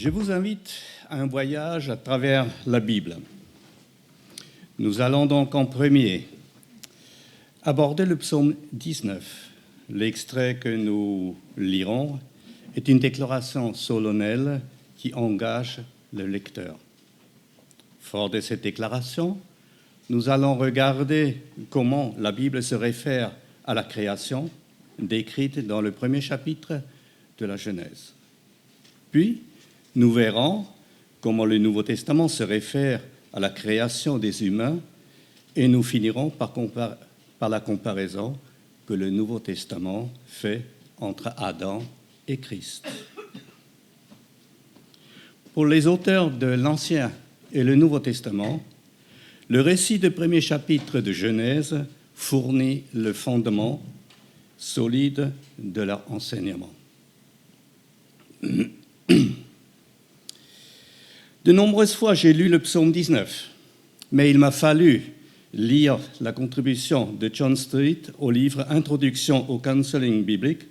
Je vous invite à un voyage à travers la Bible. Nous allons donc en premier aborder le psaume 19. L'extrait que nous lirons est une déclaration solennelle qui engage le lecteur. Fort de cette déclaration, nous allons regarder comment la Bible se réfère à la création décrite dans le premier chapitre de la Genèse. Puis, nous verrons comment le Nouveau Testament se réfère à la création des humains et nous finirons par, la comparaison que le Nouveau Testament fait entre Adam et Christ. Pour les auteurs de l'Ancien et le Nouveau Testament, le récit du premier chapitre de Genèse fournit le fondement solide de leur enseignement. De nombreuses fois, j'ai lu le psaume 19, mais il m'a fallu lire la contribution de John Street au livre Introduction au counseling biblique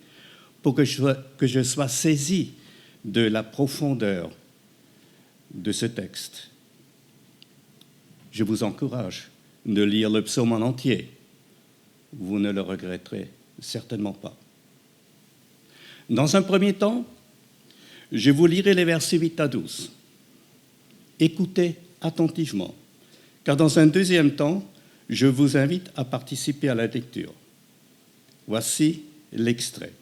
pour que je, sois, saisi de la profondeur de ce texte. Je vous encourage de lire le psaume en entier. Vous ne le regretterez certainement pas. Dans un premier temps, je vous lirai les versets 8 à 12. Écoutez attentivement, car dans un deuxième temps, je vous invite à participer à la lecture. Voici l'extrait.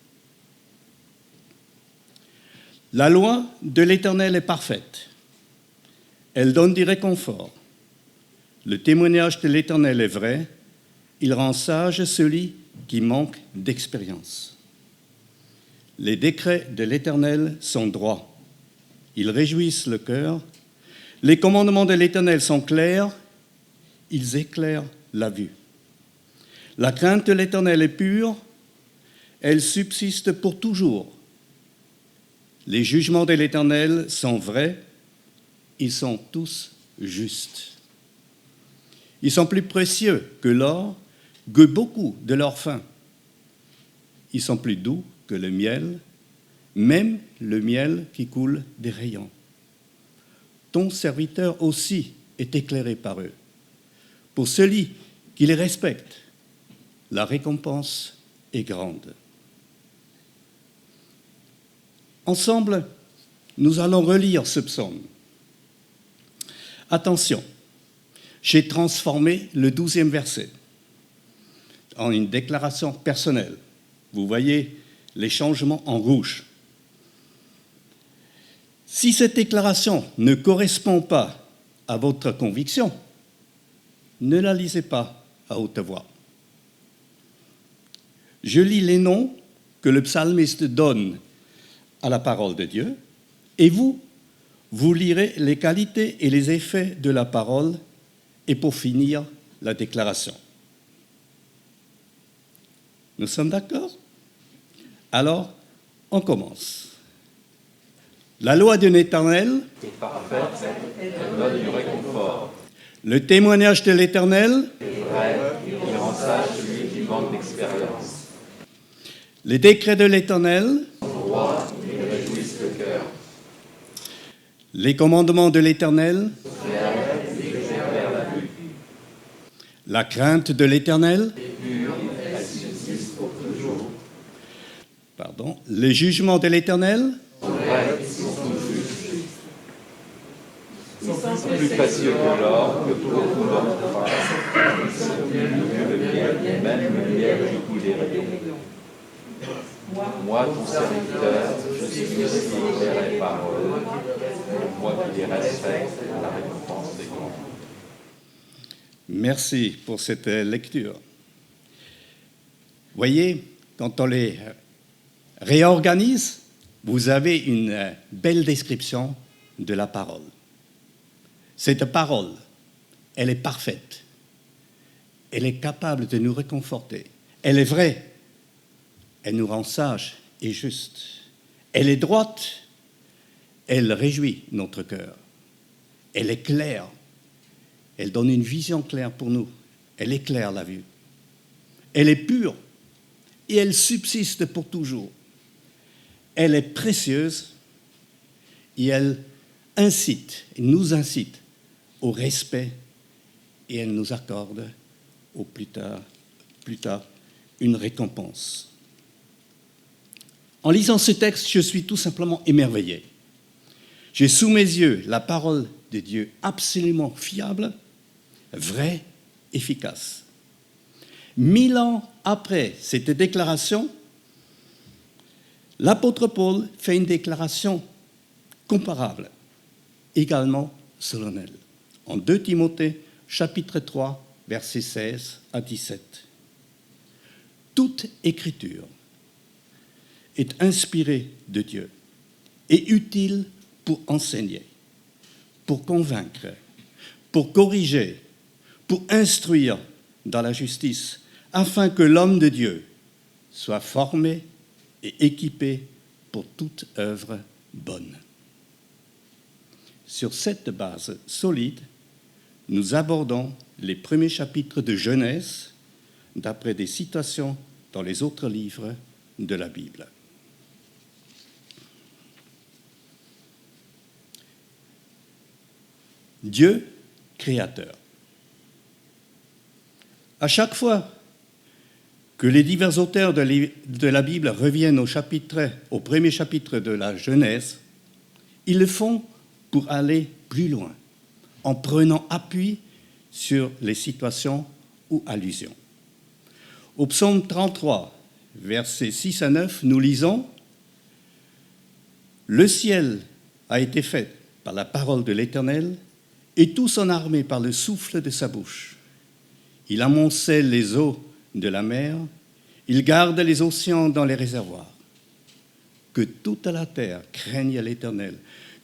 La loi de l'Éternel est parfaite. Elle donne du réconfort. Le témoignage de l'Éternel est vrai. Il rend sage celui qui manque d'expérience. Les décrets de l'Éternel sont droits. Ils réjouissent le cœur. Les commandements de l'Éternel sont clairs. Ils éclairent la vue. La crainte de l'Éternel est pure. Elle subsiste pour toujours. Les jugements de l'Éternel sont vrais. Ils sont tous justes. Ils sont plus précieux que l'or, que beaucoup de leur faim. Ils sont plus doux que le miel, même le miel qui coule des rayons. Ton serviteur aussi est éclairé par eux. Pour celui qui les respecte, la récompense est grande. Ensemble, nous allons relire ce psaume. Attention, j'ai transformé le douzième verset en une déclaration personnelle. Vous voyez les changements en rouge. Si cette déclaration ne correspond pas à votre conviction, ne la lisez pas à haute voix. Je lis les noms que le psalmiste donne à la parole de Dieu, et vous, vous lirez les qualités et les effets de la parole, et pour finir, la déclaration. Nous sommes d'accord? Alors, on commence. La loi d'un éternel est parfaite, elle donne du réconfort. Le témoignage de l'Éternel est vrai, il rend sage celui qui manque d'expérience. Les décrets de l'Éternel Droit, ils réjouissent le cœur. Les commandements de l'Éternel La crainte de l'Éternel Pardon. Les jugements de l'Éternel Vrai, ils sont tous justes. Ils sont plus précieux que l'or, que beaucoup d'autres phrases. Le miel, même le miel qui coule des rayons. Moi, ton serviteur, je suis aussi éclairé par eux. Moi qui les respecte, la récompense des grands. Merci pour cette lecture. Voyez, quand on les réorganise, vous avez une belle description de la parole. Cette parole, elle est parfaite. Elle est capable de nous réconforter. Elle est vraie. Elle nous rend sages et justes. Elle est droite. Elle réjouit notre cœur. Elle est claire. Elle donne une vision claire pour nous. Elle éclaire la vue. Elle est pure et elle subsiste pour toujours. Elle est précieuse et elle incite, nous incite au respect et elle nous accorde au plus tard, plus tard une récompense. En lisant ce texte, je suis tout simplement émerveillé. J'ai sous mes yeux la parole de Dieu absolument fiable, vraie, efficace. Mille ans après cette déclaration, l'apôtre Paul fait une déclaration comparable, également solennelle, en 2 Timothée chapitre 3, versets 16 à 17. Toute écriture est inspirée de Dieu et utile pour enseigner, pour convaincre, pour corriger, pour instruire dans la justice, afin que l'homme de Dieu soit formé et équipé pour toute œuvre bonne. Sur cette base solide, nous abordons les premiers chapitres de Genèse d'après des citations dans les autres livres de la Bible. Dieu créateur. À chaque fois que les divers auteurs de la Bible reviennent au, chapitre, au premier chapitre de la Genèse, ils le font pour aller plus loin, en prenant appui sur les situations ou allusions. Au psaume 33, versets 6 à 9, nous lisons Le ciel a été fait par la parole de l'Éternel, et tout son armée par le souffle de sa bouche. Il amoncelle les eaux de la mer, il garde les océans dans les réservoirs. Que toute la terre craigne l'Éternel,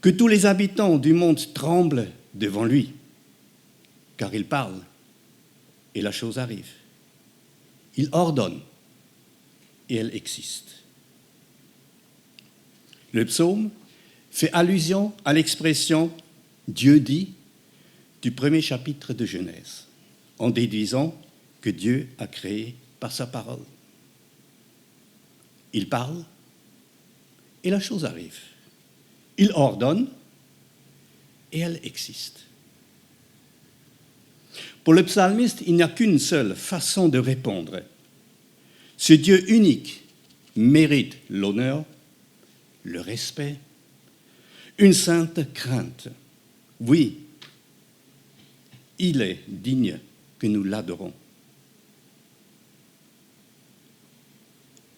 que tous les habitants du monde tremblent devant lui, car il parle et la chose arrive. Il ordonne et elle existe. Le psaume fait allusion à l'expression Dieu dit du premier chapitre de Genèse, en déduisant que Dieu a créé par sa parole. Il parle et la chose arrive. Il ordonne et elle existe. Pour le psalmiste, il n'y a qu'une seule façon de répondre. Ce Dieu unique mérite l'honneur, le respect, une sainte crainte. Oui, il est digne que nous l'adorons.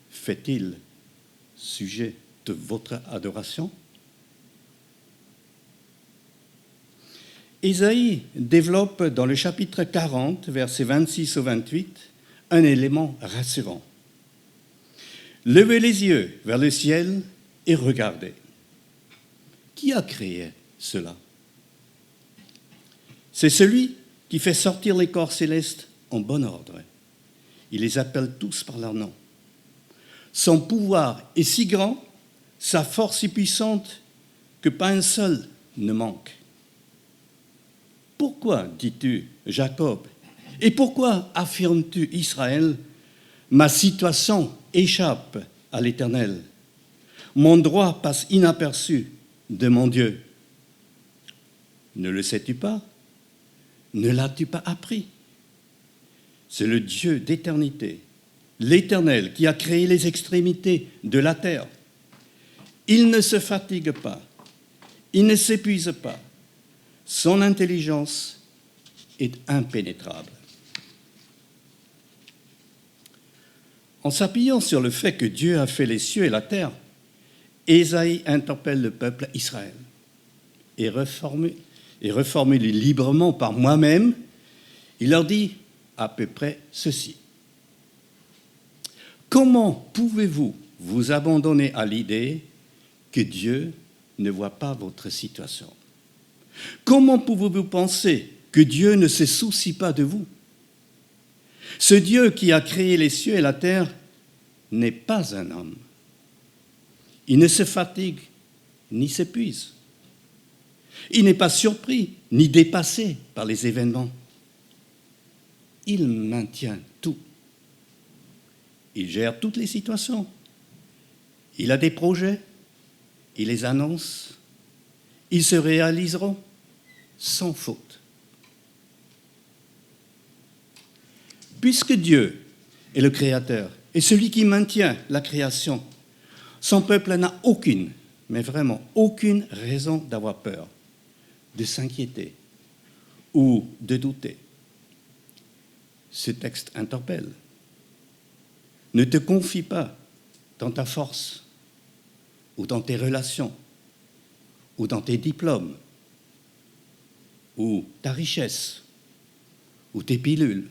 Fait-il sujet de votre adoration? Isaïe développe dans le chapitre 40, versets 26 au 28, un élément rassurant. Levez les yeux vers le ciel et regardez. Qui a créé cela? C'est celui qui fait sortir les corps célestes en bon ordre. Il les appelle tous par leur nom. Son pouvoir est si grand, sa force si puissante, que pas un seul ne manque. Pourquoi, dis-tu, Jacob, et pourquoi affirmes-tu, Israël, ma situation échappe à l'Éternel? Mon droit passe inaperçu de mon Dieu. Ne le sais-tu pas? Ne l'as-tu pas appris? C'est le Dieu d'éternité, l'Éternel qui a créé les extrémités de la terre. Il ne se fatigue pas, il ne s'épuise pas. Son intelligence est impénétrable. En s'appuyant sur le fait que Dieu a fait les cieux et la terre, Ésaïe interpelle le peuple Israël et reforme et librement par moi-même, il leur dit à peu près ceci. Comment pouvez-vous vous abandonner à l'idée que Dieu ne voit pas votre situation? Comment pouvez-vous penser que Dieu ne se soucie pas de vous? Ce Dieu qui a créé les cieux et la terre n'est pas un homme. Il ne se fatigue ni s'épuise. Il n'est pas surpris ni dépassé par les événements. Il maintient tout. Il gère toutes les situations. Il a des projets. Il les annonce ils se réaliseront sans faute. Puisque Dieu est le Créateur et celui qui maintient la création, son peuple n'a aucune, mais vraiment aucune raison d'avoir peur, de s'inquiéter ou de douter. Ce texte interpelle. Ne te confie pas dans ta force ou dans tes relations ou dans tes diplômes ou ta richesse ou tes pilules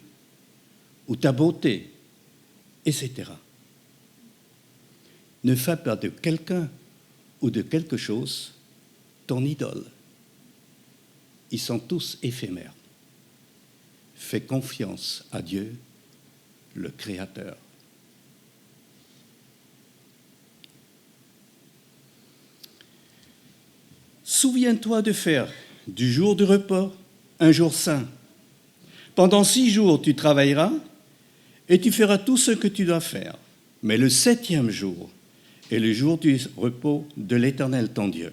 ou ta beauté, etc. Ne fais pas de quelqu'un ou de quelque chose ton idole. Ils sont tous éphémères. Fais confiance à Dieu, le Créateur. Souviens-toi de faire du jour du repos un jour saint. Pendant six jours, tu travailleras et tu feras tout ce que tu dois faire. Mais le septième jour est le jour du repos de l'Éternel ton Dieu.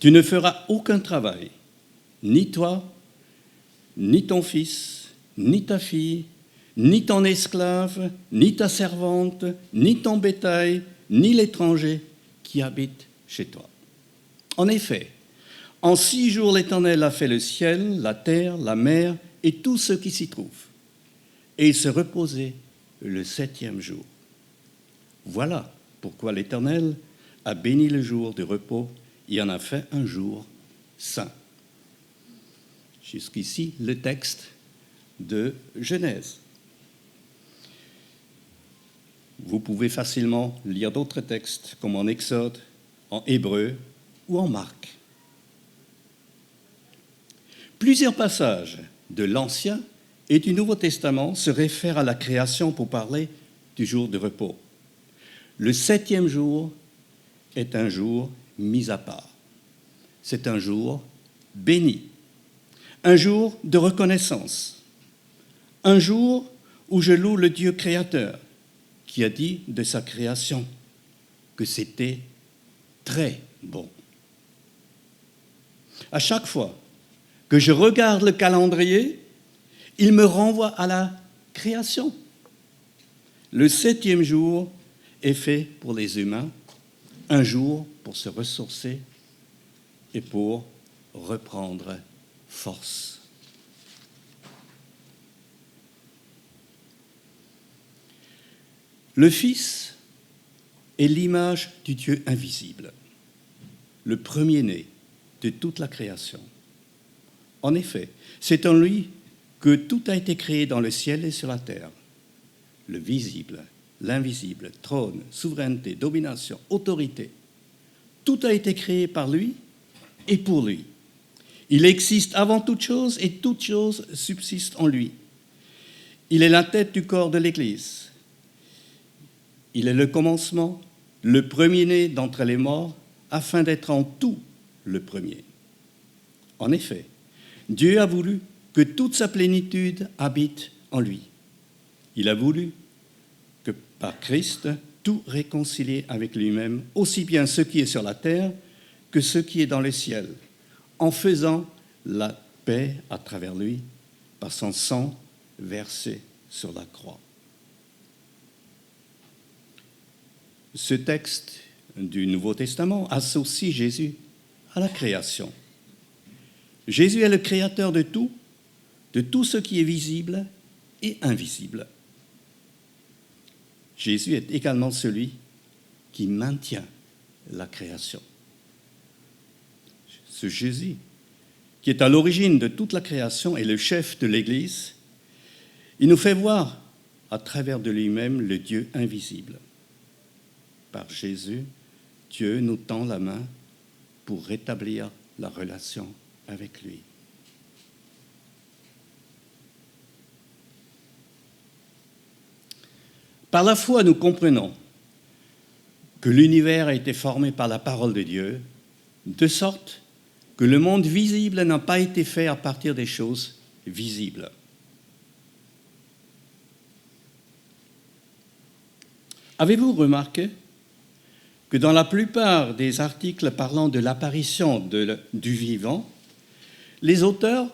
Tu ne feras aucun travail, ni toi, ni ton fils, ni ta fille, ni ton esclave, ni ta servante, ni ton bétail, ni l'étranger qui habite chez toi. En effet, en six jours l'Éternel a fait le ciel, la terre, la mer et tout ce qui s'y trouve. Et il se reposait le septième jour. Voilà pourquoi l'Éternel a béni le jour de repos et en a fait un jour saint. Jusqu'ici, le texte de Genèse. Vous pouvez facilement lire d'autres textes, comme en Exode, en Hébreu ou en Marc. Plusieurs passages de l'Ancien et du Nouveau Testament se réfèrent à la création pour parler du jour de repos. Le septième jour est un jour mis à part. C'est un jour béni, un jour de reconnaissance, un jour où je loue le Dieu créateur qui a dit de sa création que c'était très bon. À chaque fois que je regarde le calendrier, il me renvoie à la création. Le septième jour est fait pour les humains, un jour pour se ressourcer et pour reprendre force. Le Fils est l'image du Dieu invisible, le premier-né de toute la création. En effet, c'est en lui que tout a été créé dans le ciel et sur la terre, le visible, l'invisible, trône, souveraineté, domination, autorité. Tout a été créé par lui et pour lui. Il existe avant toute chose et toute chose subsiste en lui. Il est la tête du corps de l'Église. Il est le commencement, le premier-né d'entre les morts, afin d'être en tout le premier. En effet, Dieu a voulu que toute sa plénitude habite en lui. Il a voulu que par Christ, tout réconcilier avec lui-même, aussi bien ce qui est sur la terre que ce qui est dans les ciels, en faisant la paix à travers lui par son sang versé sur la croix. Ce texte du Nouveau Testament associe Jésus à la création. Jésus est le créateur de tout, de tout ce qui est visible et invisible. Jésus est également celui qui maintient la création. Ce Jésus, qui est à l'origine de toute la création et le chef de l'Église, il nous fait voir à travers de lui-même le Dieu invisible. Par Jésus, Dieu nous tend la main pour rétablir la relation avec lui. Par la foi, nous comprenons que l'univers a été formé par la parole de Dieu, de sorte que le monde visible n'a pas été fait à partir des choses visibles. Avez-vous remarqué que dans la plupart des articles parlant de l'apparition du vivant, les auteurs,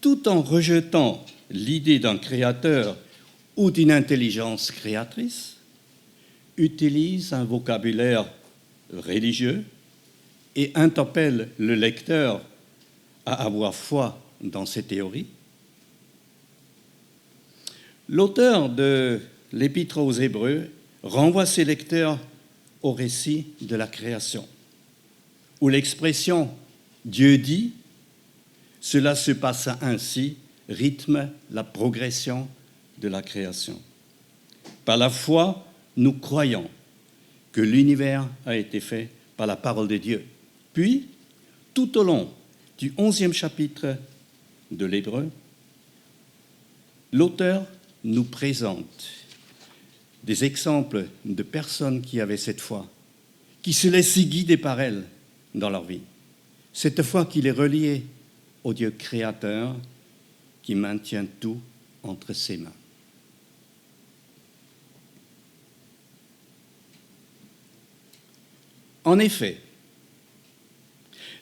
tout en rejetant l'idée d'un créateur ou d'une intelligence créatrice, utilisent un vocabulaire religieux et interpellent le lecteur à avoir foi dans ces théories. L'auteur de l'Épître aux Hébreux renvoie ses lecteurs au récit de la création, où l'expression Dieu dit, cela se passe ainsi, rythme la progression de la création. Par la foi, nous croyons que l'univers a été fait par la parole de Dieu. Puis, tout au long du onzième chapitre de l'Hébreu, l'auteur nous présente des exemples de personnes qui avaient cette foi, qui se laissaient guider par elle dans leur vie. Cette foi qui les reliait au Dieu créateur qui maintient tout entre ses mains. En effet,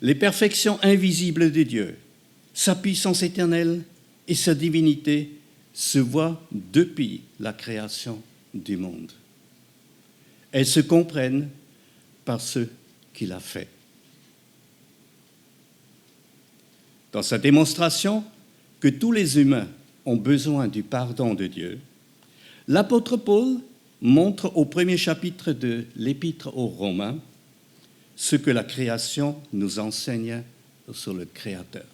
les perfections invisibles de Dieu, sa puissance éternelle et sa divinité se voient depuis la création du monde. Elles se comprennent par ce qu'il a fait. Dans sa démonstration que tous les humains ont besoin du pardon de Dieu, l'apôtre Paul montre au premier chapitre de l'épître aux Romains ce que la création nous enseigne sur le Créateur.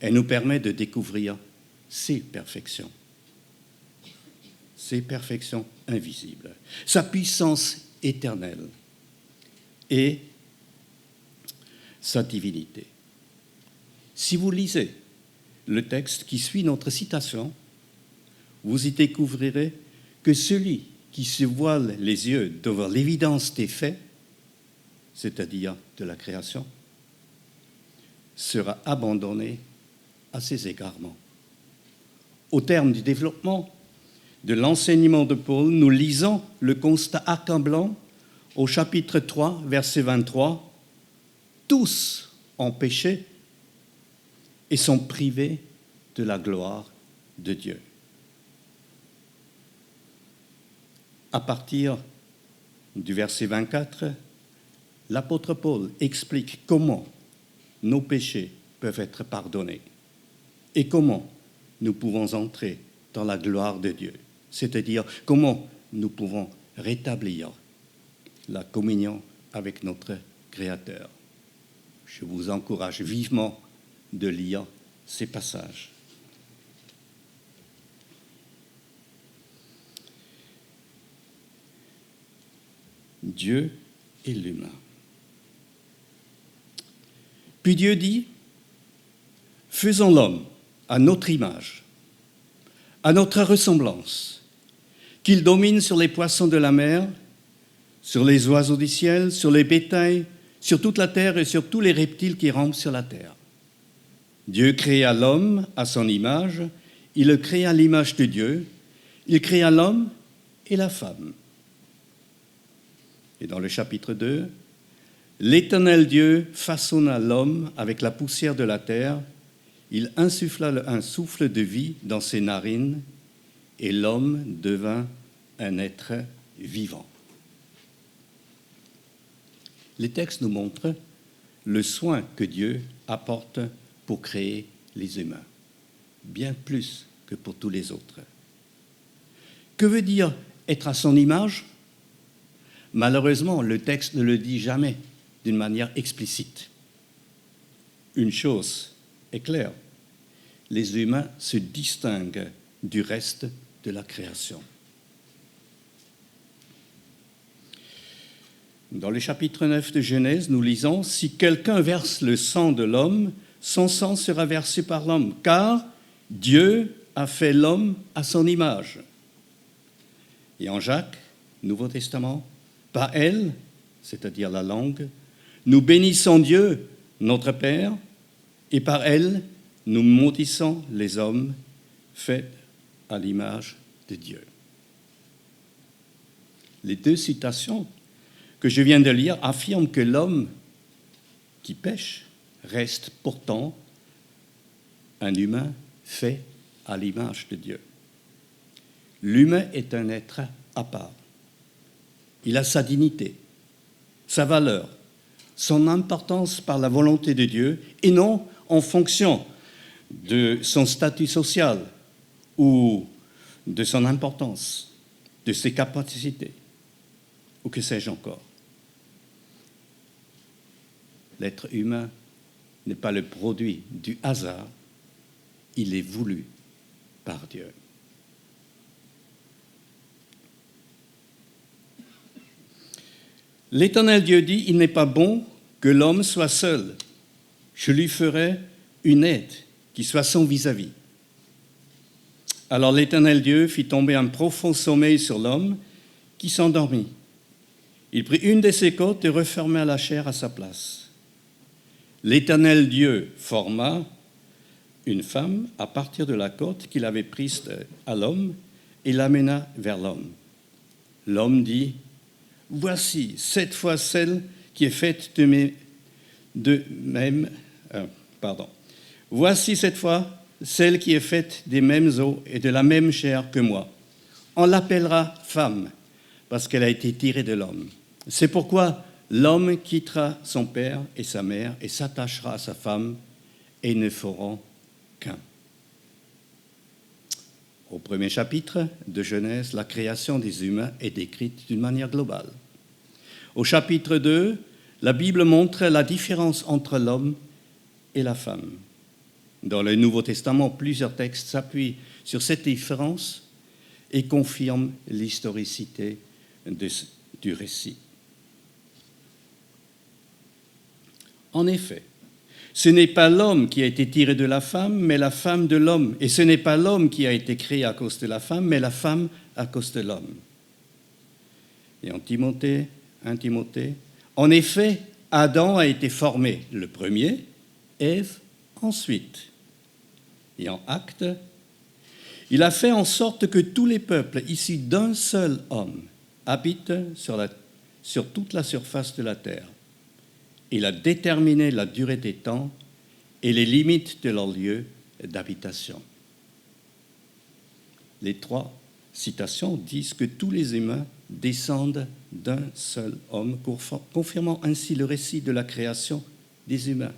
Elle nous permet de découvrir ses perfections, ses perfections invisibles, sa puissance éternelle et sa divinité. Si vous lisez le texte qui suit notre citation, vous y découvrirez que celui qui se voile les yeux devant l'évidence des faits, c'est-à-dire de la création, sera abandonné à ses égarements. Au terme du développement de l'enseignement de Paul, nous lisons le constat accablant au chapitre 3, verset 23. Tous ont péché et sont privés de la gloire de Dieu. À partir du verset 24, l'apôtre Paul explique comment nos péchés peuvent être pardonnés et comment nous pouvons entrer dans la gloire de Dieu, c'est-à-dire comment nous pouvons rétablir la communion avec notre Créateur. Je vous encourage vivement de lire ces passages. Dieu et l'humain. Puis Dieu dit, faisons l'homme à notre image, à notre ressemblance, qu'il domine sur les poissons de la mer, sur les oiseaux du ciel, sur les bétails, sur toute la terre et sur tous les reptiles qui rampent sur la terre. Dieu créa l'homme à son image, il le créa à l'image de Dieu, il créa l'homme et la femme. Et dans le chapitre 2, l'Éternel Dieu façonna l'homme avec la poussière de la terre, il insuffla un souffle de vie dans ses narines, et l'homme devint un être vivant. Les textes nous montrent le soin que Dieu apporte pour créer les humains, bien plus que pour tous les autres. Que veut dire être à son image? Malheureusement, le texte ne le dit jamais d'une manière explicite. Une chose est claire, les humains se distinguent du reste de la création. Dans le chapitre 9 de Genèse, nous lisons, Si quelqu'un verse le sang de l'homme, son sang sera versé par l'homme, car Dieu a fait l'homme à son image. Et en Jacques, Nouveau Testament, par elle, c'est-à-dire la langue, nous bénissons Dieu, notre Père, et par elle, nous maudissons les hommes faits à l'image de Dieu. les deux citations que je viens de lire affirment que l'homme qui pêche reste pourtant un humain fait à l'image de Dieu. L'humain est un être à part. Il a sa dignité, sa valeur, son importance par la volonté de Dieu et non en fonction de son statut social ou de son importance, de ses capacités, ou que sais-je encore. L'être humain n'est pas le produit du hasard, il est voulu par Dieu. L'Éternel Dieu dit, il n'est pas bon que l'homme soit seul. Je lui ferai une aide qui soit son vis-à-vis. Alors l'Éternel Dieu fit tomber un profond sommeil sur l'homme qui s'endormit. Il prit une de ses côtes et referma la chair à sa place. L'Éternel Dieu forma une femme à partir de la côte qu'il avait prise à l'homme et l'amena vers l'homme. L'homme dit, Voici cette fois celle qui est faite de, mes, de même, euh, pardon. Voici cette fois celle qui est faite des mêmes os et de la même chair que moi. On l'appellera femme parce qu'elle a été tirée de l'homme. C'est pourquoi l'homme quittera son père et sa mère et s'attachera à sa femme et ne feront qu'un. Au premier chapitre de Genèse, la création des humains est décrite d'une manière globale. Au chapitre 2, la Bible montre la différence entre l'homme et la femme. Dans le Nouveau Testament, plusieurs textes s'appuient sur cette différence et confirment l'historicité du récit. En effet, ce n'est pas l'homme qui a été tiré de la femme, mais la femme de l'homme. Et ce n'est pas l'homme qui a été créé à cause de la femme, mais la femme à cause de l'homme. Et en Timothée, 1 Timothée, en effet, Adam a été formé le premier, Ève ensuite. En acte, il a fait en sorte que tous les peuples issus d'un seul homme habitent sur toute la surface de la terre. Il a déterminé la durée des temps et les limites de leur lieu d'habitation. Les trois citations disent que tous les humains descendent d'un seul homme, confirmant ainsi le récit de la création des humains.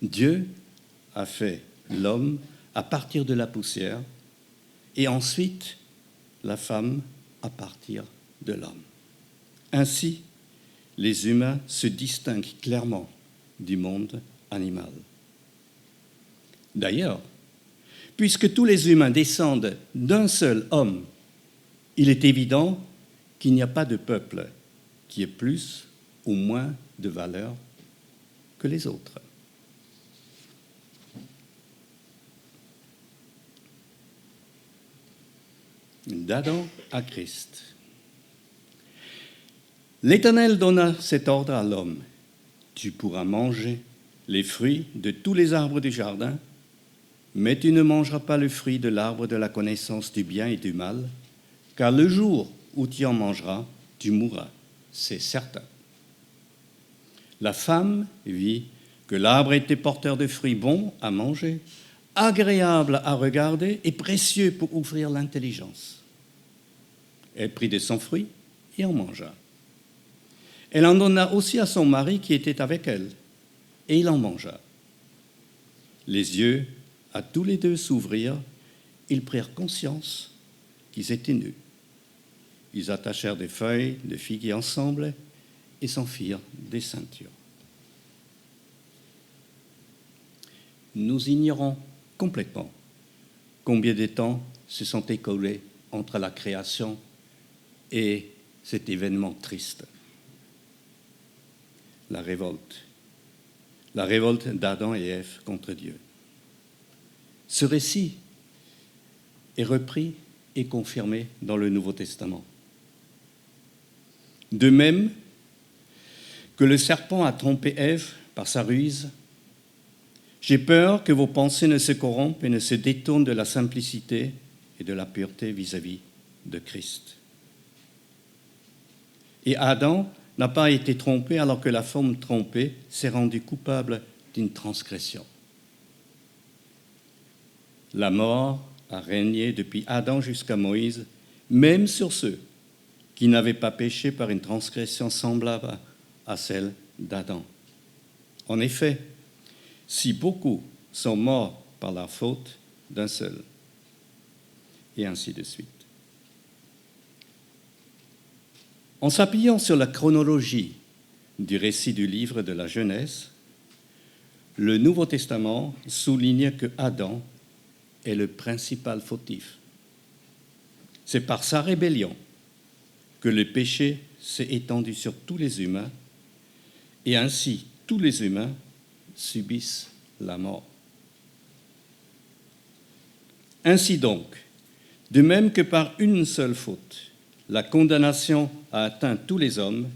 Dieu a fait l'homme à partir de la poussière et ensuite la femme à partir de l'homme. Ainsi, les humains se distinguent clairement du monde animal. D'ailleurs, puisque tous les humains descendent d'un seul homme, il est évident qu'il n'y a pas de peuple qui ait plus ou moins de valeur que les autres. D'Adam à Christ. L'Éternel donna cet ordre à l'homme. Tu pourras manger les fruits de tous les arbres du jardin, mais tu ne mangeras pas le fruit de l'arbre de la connaissance du bien et du mal, car le jour où tu en mangeras, tu mourras, c'est certain. La femme vit que l'arbre était porteur de fruits bons à manger, agréable à regarder et précieux pour ouvrir l'intelligence. Elle prit de son fruit et en mangea. Elle en donna aussi à son mari qui était avec elle, et il en mangea. Les yeux à tous les deux s'ouvrirent, ils prirent conscience qu'ils étaient nus. Ils attachèrent des feuilles de figuier ensemble et s'en firent des ceintures. Nous ignorons complètement combien de temps se sont écoulés entre la création et cet événement triste? La révolte, la révolte d'Adam et Ève contre Dieu. Ce récit est repris et confirmé dans le Nouveau Testament. De même que le serpent a trompé Ève par sa ruse, j'ai peur que vos pensées ne se corrompent et ne se détournent de la simplicité et de la pureté vis-à-vis de Christ. Et Adam n'a pas été trompé alors que la femme trompée s'est rendue coupable d'une transgression. La mort a régné depuis Adam jusqu'à Moïse, même sur ceux qui n'avaient pas péché par une transgression semblable à celle d'Adam. En effet, si beaucoup sont morts par la faute d'un seul, et ainsi de suite. En s'appuyant sur la chronologie du récit du livre de la Genèse, le Nouveau Testament souligne que Adam est le principal fautif. C'est par sa rébellion que le péché s'est étendu sur tous les humains et ainsi tous les humains subissent la mort. Ainsi donc, de même que par une seule faute, la condamnation a atteint tous les hommes,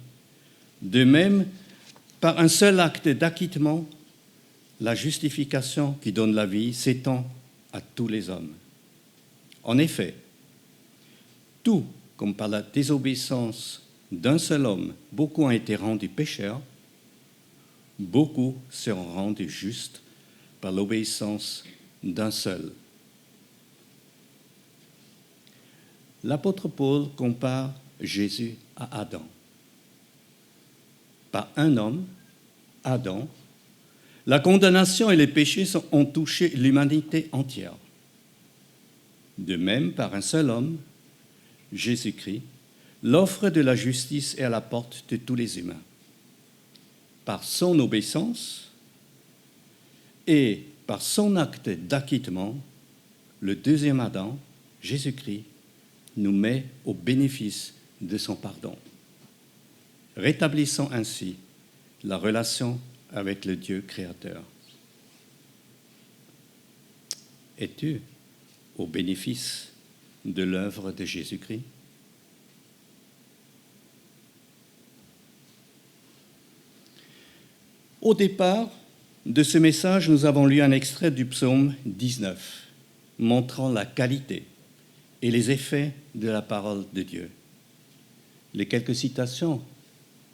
de même, par un seul acte d'acquittement, la justification qui donne la vie s'étend à tous les hommes. En effet, tout comme par la désobéissance d'un seul homme, beaucoup ont été rendus pécheurs, beaucoup seront rendus justes par l'obéissance d'un seul. L'apôtre Paul compare Jésus à Adam. Par un homme, Adam, la condamnation et les péchés ont touché l'humanité entière. De même, par un seul homme, Jésus-Christ, l'offre de la justice est à la porte de tous les humains. Par son obéissance et par son acte d'acquittement, le deuxième Adam, Jésus-Christ, nous met au bénéfice de son pardon, rétablissant ainsi la relation avec le Dieu créateur. Es-tu au bénéfice de l'œuvre de Jésus-Christ? Au départ de ce message, nous avons lu un extrait du psaume 19, montrant la qualité et les effets de la parole de Dieu. Les quelques citations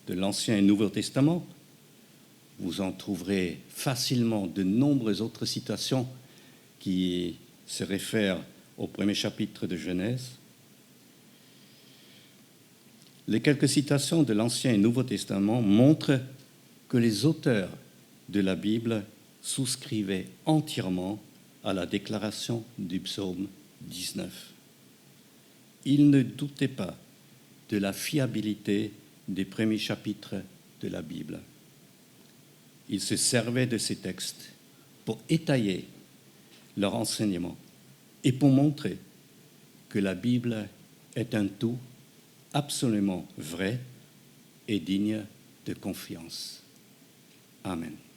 de l'Ancien et Nouveau Testament, vous en trouverez facilement de nombreuses autres citations qui se réfèrent au premier chapitre de Genèse. Les quelques citations de l'Ancien et Nouveau Testament montrent que les auteurs de la Bible souscrivaient entièrement à la déclaration du psaume 19 il ne doutait pas de la fiabilité des premiers chapitres de la Bible. Il se servait de ces textes pour étayer leur enseignement et pour montrer que la Bible est un tout absolument vrai et digne de confiance. Amen.